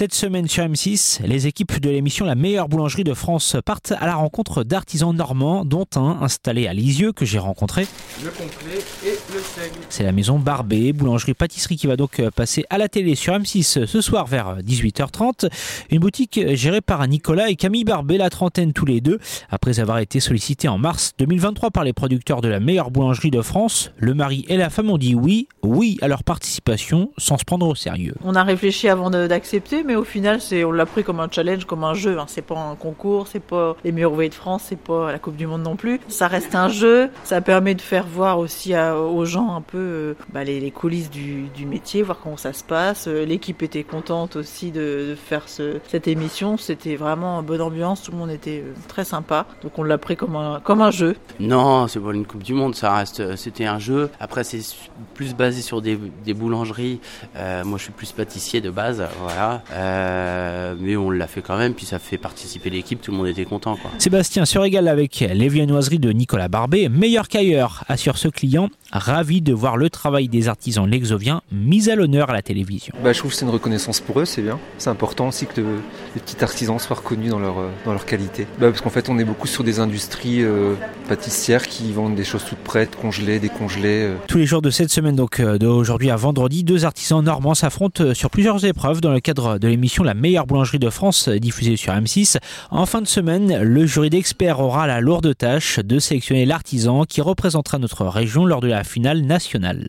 Cette semaine sur M6, les équipes de l'émission La meilleure boulangerie de France partent à la rencontre d'artisans normands, dont un installé à Lisieux que j'ai rencontré. Le complet et le seigle. C'est la maison Barbet, boulangerie-pâtisserie qui va donc passer à la télé sur M6 ce soir vers 18h30. Une boutique gérée par Nicolas et Camille Barbet, la trentaine tous les deux. Après avoir été sollicités en mars 2023 par les producteurs de La meilleure boulangerie de France, le mari et la femme ont dit oui, oui à leur participation sans se prendre au sérieux. On a réfléchi avant d'accepter, mais au final, c'est, on l'a pris comme un challenge, comme un jeu. Hein. C'est pas un concours, c'est pas les meilleurs ouvriers de France, c'est pas la Coupe du Monde non plus. Ça reste un jeu. Ça permet de faire voir aussi aux gens un peu euh, bah, les, coulisses du, métier, voir comment ça se passe. Euh, l'équipe était contente aussi de, faire cette émission. C'était vraiment une bonne ambiance. Tout le monde était euh, très sympa. Donc on l'a pris comme un, comme un jeu. Non, c'est pas une Coupe du Monde. Ça reste, c'était un jeu. Après, c'est plus basé sur des, boulangeries. moi, je suis plus pâtissier de base, voilà. Mais on l'a fait quand même, puis ça fait participer l'équipe, tout le monde était content. Quoi. Sébastien se régale avec les viennoiseries de Nicolas Barbet, meilleur qu'ailleurs, assure ce client, ravi de voir le travail des artisans lexoviens mis à l'honneur à la télévision. Bah, je trouve que c'est une reconnaissance pour eux, c'est bien. C'est important aussi que les petits artisans soient reconnus dans leur, euh, dans leur qualité. Bah, parce qu'en fait, on est beaucoup sur des industries euh, pâtissières qui vendent des choses toutes prêtes, congelées, décongelées. Tous les jours de cette semaine, donc d'aujourd'hui à vendredi, deux artisans normands s'affrontent sur plusieurs épreuves dans le cadre de l'émission La meilleure boulangerie de France diffusée sur M6. En fin de semaine, le jury d'experts aura la lourde tâche de sélectionner l'artisan qui représentera notre région lors de la finale nationale.